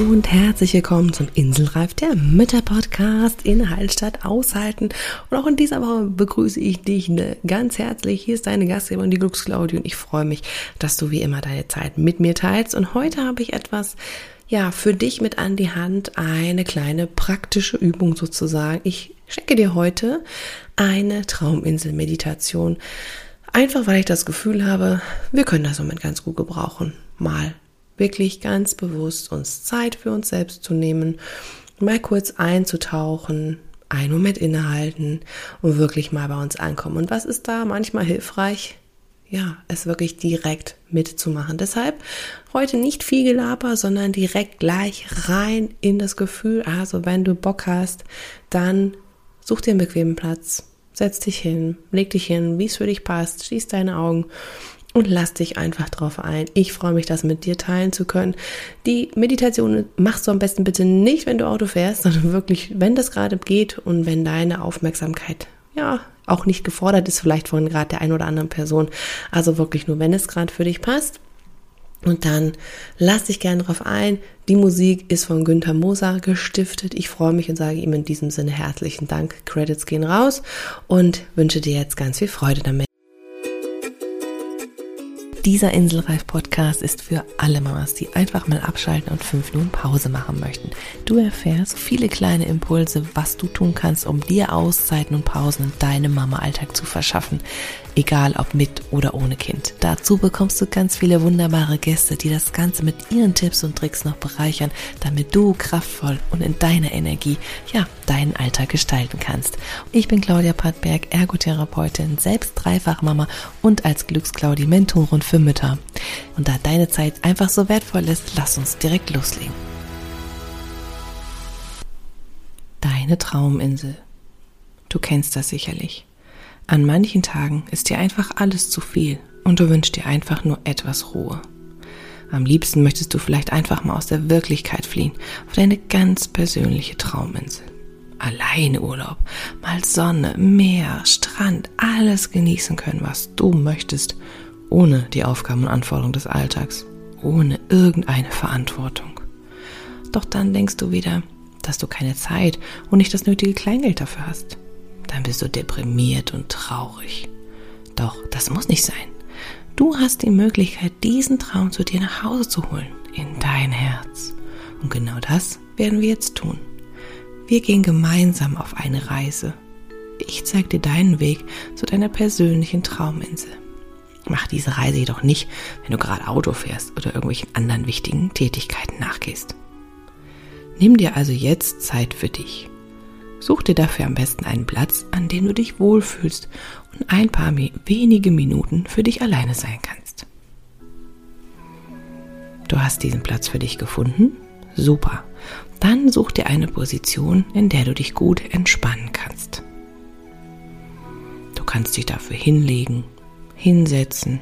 Und herzlich willkommen zum Inselreif, der Mütter-Podcast in Hallstatt aushalten. Und auch in dieser Woche begrüße ich dich ne, ganz herzlich. Hier ist deine Gastgeberin, die Glücksclaudi, und ich freue mich, dass du wie immer deine Zeit mit mir teilst. Und heute habe ich etwas, ja, für dich mit an die Hand, eine kleine praktische Übung sozusagen. Ich schenke dir heute eine Trauminsel-Meditation. Einfach weil ich das Gefühl habe, wir können das Moment ganz gut gebrauchen. Mal wirklich ganz bewusst uns Zeit für uns selbst zu nehmen, mal kurz einzutauchen, einen Moment innehalten und wirklich mal bei uns ankommen. Und was ist da manchmal hilfreich? Ja, es wirklich direkt mitzumachen. Deshalb heute nicht viel Gelaber, sondern direkt gleich rein in das Gefühl. Also wenn du Bock hast, dann such dir einen bequemen Platz, setz dich hin, leg dich hin, wie es für dich passt, schließ deine Augen und lass dich einfach drauf ein. Ich freue mich, das mit dir teilen zu können. Die Meditation machst du am besten bitte nicht, wenn du Auto fährst, sondern wirklich, wenn das gerade geht und wenn deine Aufmerksamkeit ja auch nicht gefordert ist, vielleicht von gerade der einen oder anderen Person. Also wirklich nur, wenn es gerade für dich passt. Und dann lass dich gerne drauf ein. Die Musik ist von Günther Moser gestiftet. Ich freue mich und sage ihm in diesem Sinne herzlichen Dank. Credits gehen raus und wünsche dir jetzt ganz viel Freude damit. Dieser Inselreif-Podcast ist für alle Mamas, die einfach mal abschalten und fünf Minuten Pause machen möchten. Du erfährst viele kleine Impulse, was du tun kannst, um dir Auszeiten und Pausen in deinem Mama-Alltag zu verschaffen egal ob mit oder ohne Kind. Dazu bekommst du ganz viele wunderbare Gäste, die das Ganze mit ihren Tipps und Tricks noch bereichern, damit du kraftvoll und in deiner Energie, ja, deinen Alltag gestalten kannst. Ich bin Claudia Pattberg, Ergotherapeutin, selbst Dreifachmama und als Glücksclaudi Mentorin für Mütter. Und da deine Zeit einfach so wertvoll ist, lass uns direkt loslegen. Deine Trauminsel. Du kennst das sicherlich. An manchen Tagen ist dir einfach alles zu viel und du wünschst dir einfach nur etwas Ruhe. Am liebsten möchtest du vielleicht einfach mal aus der Wirklichkeit fliehen, auf deine ganz persönliche Trauminsel. Alleine Urlaub, mal Sonne, Meer, Strand, alles genießen können, was du möchtest, ohne die Aufgaben und Anforderungen des Alltags, ohne irgendeine Verantwortung. Doch dann denkst du wieder, dass du keine Zeit und nicht das nötige Kleingeld dafür hast dann bist du deprimiert und traurig. Doch das muss nicht sein. Du hast die Möglichkeit, diesen Traum zu dir nach Hause zu holen, in dein Herz. Und genau das werden wir jetzt tun. Wir gehen gemeinsam auf eine Reise. Ich zeige dir deinen Weg zu deiner persönlichen Trauminsel. Mach diese Reise jedoch nicht, wenn du gerade Auto fährst oder irgendwelchen anderen wichtigen Tätigkeiten nachgehst. Nimm dir also jetzt Zeit für dich. Such dir dafür am besten einen Platz, an dem du dich wohlfühlst und ein paar wenige Minuten für dich alleine sein kannst. Du hast diesen Platz für dich gefunden? Super. Dann such dir eine Position, in der du dich gut entspannen kannst. Du kannst dich dafür hinlegen, hinsetzen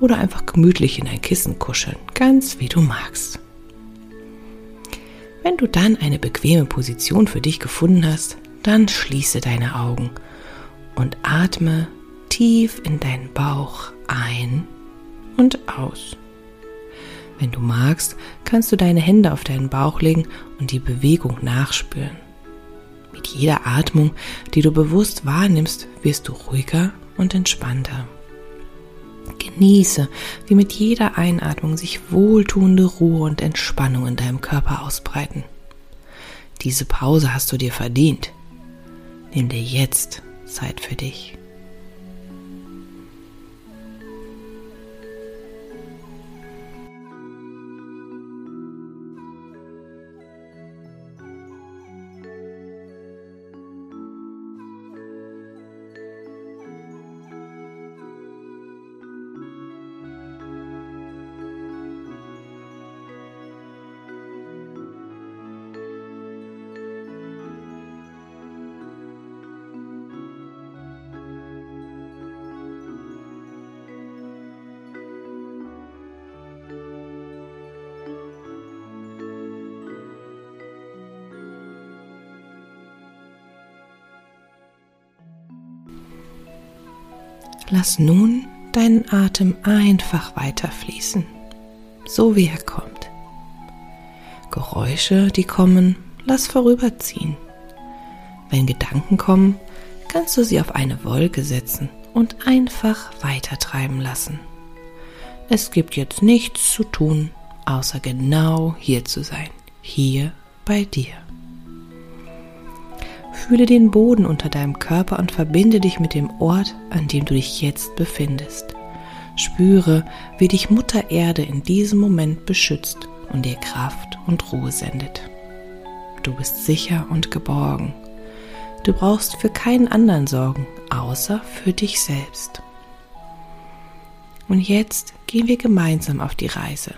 oder einfach gemütlich in ein Kissen kuscheln, ganz wie du magst. Wenn du dann eine bequeme Position für dich gefunden hast, dann schließe deine Augen und atme tief in deinen Bauch ein und aus. Wenn du magst, kannst du deine Hände auf deinen Bauch legen und die Bewegung nachspüren. Mit jeder Atmung, die du bewusst wahrnimmst, wirst du ruhiger und entspannter. Genieße, wie mit jeder Einatmung sich wohltuende Ruhe und Entspannung in deinem Körper ausbreiten. Diese Pause hast du dir verdient. Nimm dir jetzt Zeit für dich. Lass nun deinen Atem einfach weiterfließen, so wie er kommt. Geräusche, die kommen, lass vorüberziehen. Wenn Gedanken kommen, kannst du sie auf eine Wolke setzen und einfach weitertreiben lassen. Es gibt jetzt nichts zu tun, außer genau hier zu sein, hier bei dir. Fühle den Boden unter deinem Körper und verbinde dich mit dem Ort, an dem du dich jetzt befindest. Spüre, wie dich Mutter Erde in diesem Moment beschützt und dir Kraft und Ruhe sendet. Du bist sicher und geborgen. Du brauchst für keinen anderen sorgen, außer für dich selbst. Und jetzt gehen wir gemeinsam auf die Reise.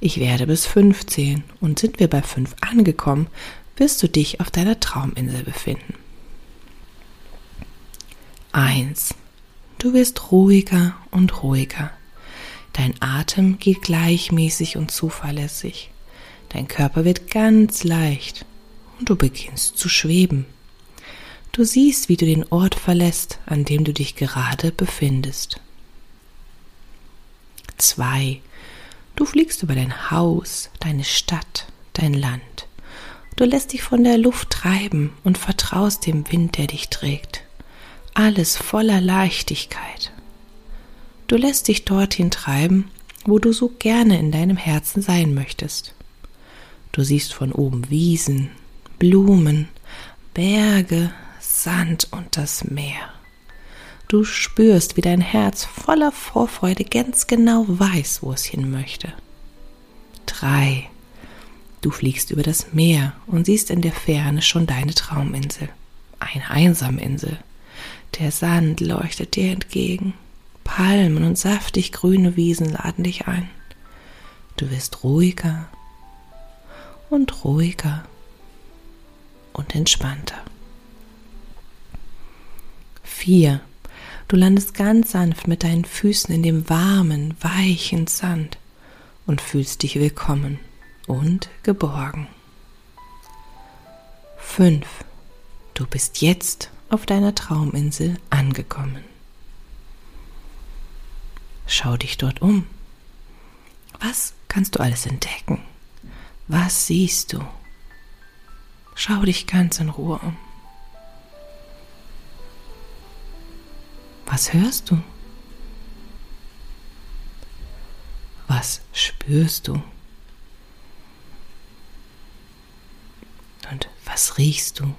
Ich werde bis fünf zählen und sind wir bei fünf angekommen, wirst du dich auf deiner Trauminsel befinden. Eins. Du wirst ruhiger und ruhiger. Dein Atem geht gleichmäßig und zuverlässig. Dein Körper wird ganz leicht und du beginnst zu schweben. Du siehst, wie du den Ort verlässt, an dem du dich gerade befindest. 2. Du fliegst über dein Haus, deine Stadt, dein Land. Du lässt dich von der Luft treiben und vertraust dem Wind, der dich trägt. Alles voller Leichtigkeit. Du lässt dich dorthin treiben, wo du so gerne in deinem Herzen sein möchtest. Du siehst von oben Wiesen, Blumen, Berge, Sand und das Meer. Du spürst, wie dein Herz voller Vorfreude ganz genau weiß, wo es hin möchte. Drei. Du fliegst über das Meer und siehst in der Ferne schon deine Trauminsel. Eine einsame Insel. Der Sand leuchtet dir entgegen. Palmen und saftig grüne Wiesen laden dich ein. Du wirst ruhiger und ruhiger und entspannter. 4. Du landest ganz sanft mit deinen Füßen in dem warmen, weichen Sand und fühlst dich willkommen und geborgen. 5. Du bist jetzt auf deiner Trauminsel angekommen. Schau dich dort um. Was kannst du alles entdecken? Was siehst du? Schau dich ganz in Ruhe um. Was hörst du? Was spürst du? Und was riechst du?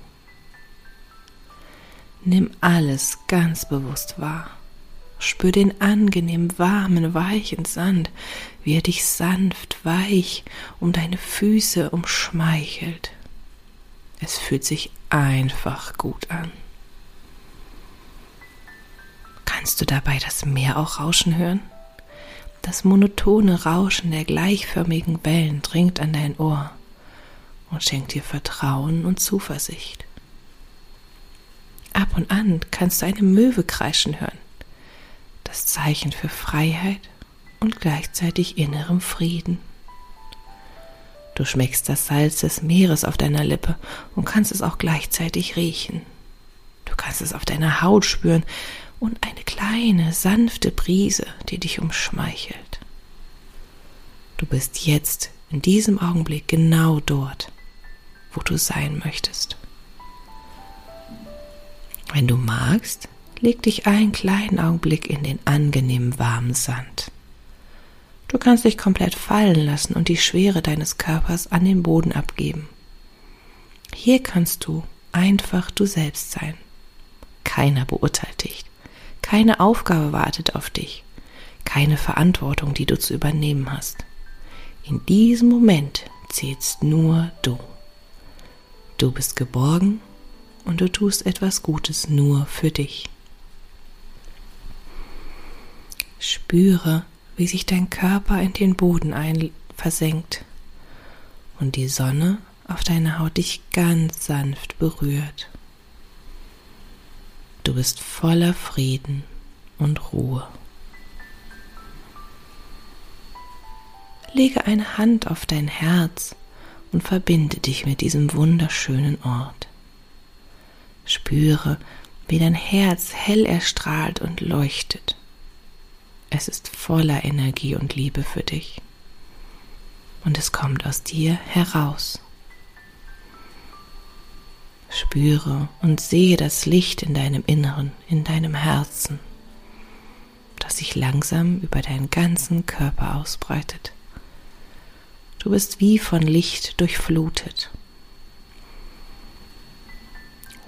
Nimm alles ganz bewusst wahr. Spür den angenehm warmen, weichen Sand, wie er dich sanft, weich um deine Füße umschmeichelt. Es fühlt sich einfach gut an. Kannst du dabei das Meer auch rauschen hören? Das monotone Rauschen der gleichförmigen Wellen dringt an dein Ohr und schenkt dir Vertrauen und Zuversicht. Ab und an kannst du eine Möwe kreischen hören, das Zeichen für Freiheit und gleichzeitig innerem Frieden. Du schmeckst das Salz des Meeres auf deiner Lippe und kannst es auch gleichzeitig riechen. Du kannst es auf deiner Haut spüren und eine kleine, sanfte Brise, die dich umschmeichelt. Du bist jetzt in diesem Augenblick genau dort, wo du sein möchtest. Wenn du magst, leg dich einen kleinen Augenblick in den angenehmen warmen Sand. Du kannst dich komplett fallen lassen und die Schwere deines Körpers an den Boden abgeben. Hier kannst du einfach du selbst sein. Keiner beurteilt dich. Keine Aufgabe wartet auf dich, keine Verantwortung, die du zu übernehmen hast. In diesem Moment zählst nur du. Du bist geborgen und du tust etwas Gutes nur für dich. Spüre, wie sich dein Körper in den Boden ein versenkt und die Sonne auf deiner Haut dich ganz sanft berührt. Du bist voller Frieden und Ruhe. Lege eine Hand auf dein Herz und verbinde dich mit diesem wunderschönen Ort. Spüre, wie dein Herz hell erstrahlt und leuchtet. Es ist voller Energie und Liebe für dich. und es kommt aus dir heraus. Spüre und sehe das Licht in deinem Inneren, in deinem Herzen, das sich langsam über deinen ganzen Körper ausbreitet. Du bist wie von Licht durchflutet.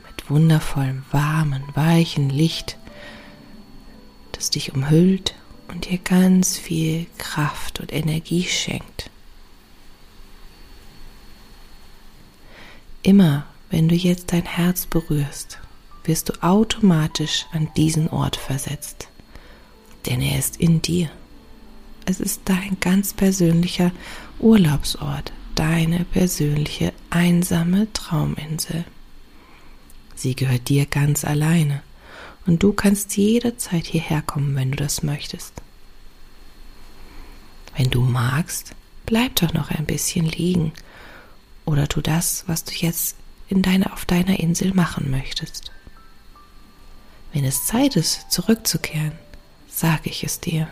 Mit wundervollem, warmen, weichen Licht, das dich umhüllt und dir ganz viel Kraft und Energie schenkt. Immer wenn du jetzt dein Herz berührst, wirst du automatisch an diesen Ort versetzt, denn er ist in dir. Es ist dein ganz persönlicher Urlaubsort, deine persönliche einsame Trauminsel. Sie gehört dir ganz alleine und du kannst jederzeit hierher kommen, wenn du das möchtest. Wenn du magst, bleib doch noch ein bisschen liegen oder tu das, was du jetzt in deine, auf deiner Insel machen möchtest. Wenn es Zeit ist, zurückzukehren, sage ich es dir.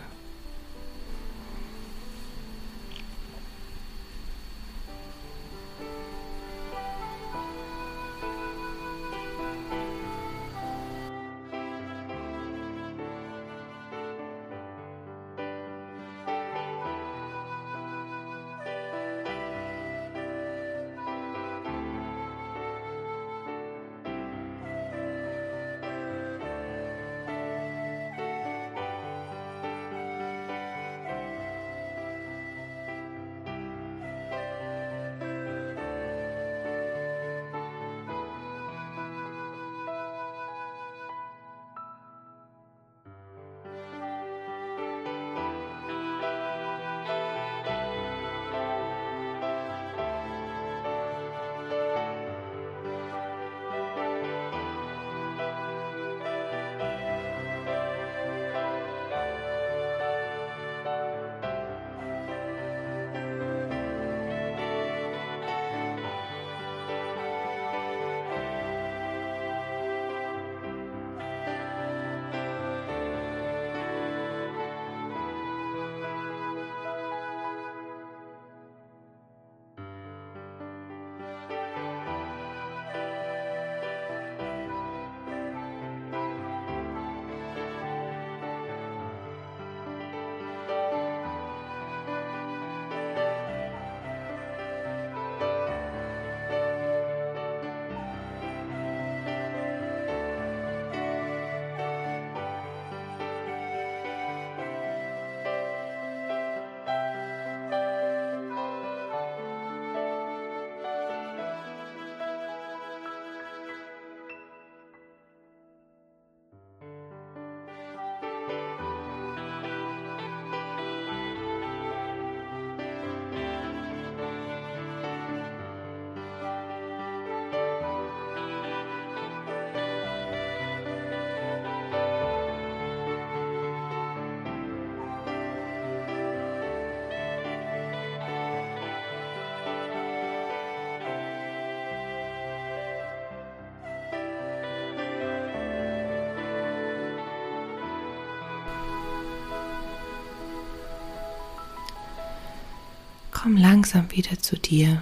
Komm langsam wieder zu dir,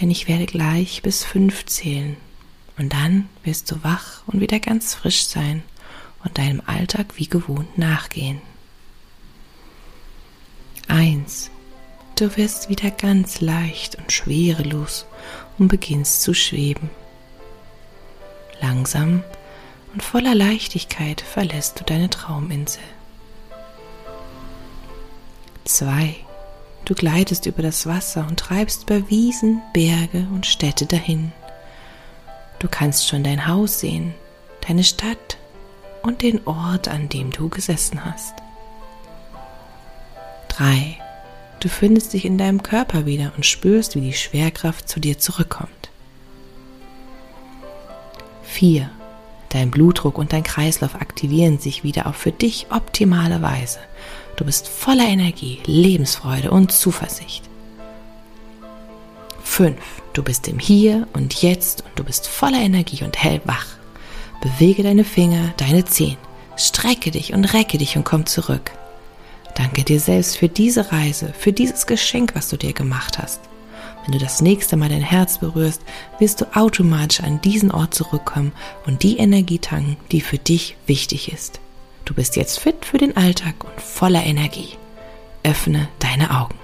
denn ich werde gleich bis fünf zählen und dann wirst du wach und wieder ganz frisch sein und deinem Alltag wie gewohnt nachgehen. Eins, du wirst wieder ganz leicht und schwerelos und beginnst zu schweben. Langsam und voller Leichtigkeit verlässt du deine Trauminsel. Zwei, Du gleitest über das Wasser und treibst über Wiesen, Berge und Städte dahin. Du kannst schon dein Haus sehen, deine Stadt und den Ort, an dem du gesessen hast. 3. Du findest dich in deinem Körper wieder und spürst, wie die Schwerkraft zu dir zurückkommt. 4. Dein Blutdruck und dein Kreislauf aktivieren sich wieder auf für dich optimale Weise Du bist voller Energie, Lebensfreude und Zuversicht. 5. Du bist im Hier und Jetzt und du bist voller Energie und hellwach. Bewege deine Finger, deine Zehen, strecke dich und recke dich und komm zurück. Danke dir selbst für diese Reise, für dieses Geschenk, was du dir gemacht hast. Wenn du das nächste Mal dein Herz berührst, wirst du automatisch an diesen Ort zurückkommen und die Energie tanken, die für dich wichtig ist. Du bist jetzt fit für den Alltag und voller Energie. Öffne deine Augen.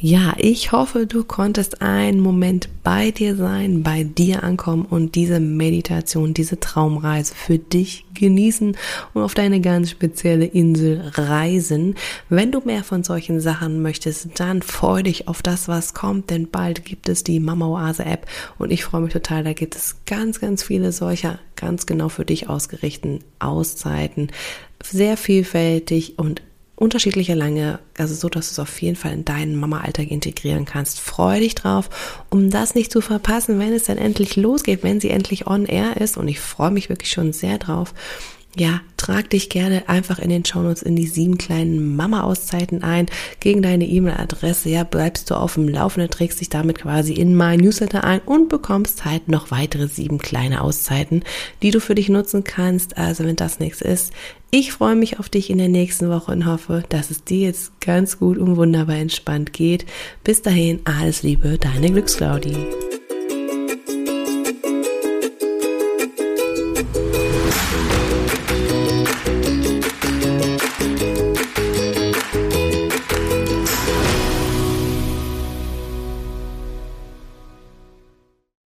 Ja, ich hoffe, du konntest einen Moment bei dir sein, bei dir ankommen und diese Meditation, diese Traumreise für dich genießen und auf deine ganz spezielle Insel reisen. Wenn du mehr von solchen Sachen möchtest, dann freu dich auf das, was kommt, denn bald gibt es die Mama Oase App und ich freue mich total, da gibt es ganz, ganz viele solcher ganz genau für dich ausgerichteten Auszeiten. Sehr vielfältig und unterschiedliche Länge, also so, dass du es auf jeden Fall in deinen Mama-Alltag integrieren kannst. Freue dich drauf, um das nicht zu verpassen, wenn es dann endlich losgeht, wenn sie endlich on air ist. Und ich freue mich wirklich schon sehr drauf ja, trag dich gerne einfach in den Shownotes in die sieben kleinen Mama-Auszeiten ein. Gegen deine E-Mail-Adresse, ja, bleibst du auf dem Laufenden, trägst dich damit quasi in mein Newsletter ein und bekommst halt noch weitere sieben kleine Auszeiten, die du für dich nutzen kannst. Also wenn das nichts ist, ich freue mich auf dich in der nächsten Woche und hoffe, dass es dir jetzt ganz gut und wunderbar entspannt geht. Bis dahin, alles Liebe, deine Glücksclaudie.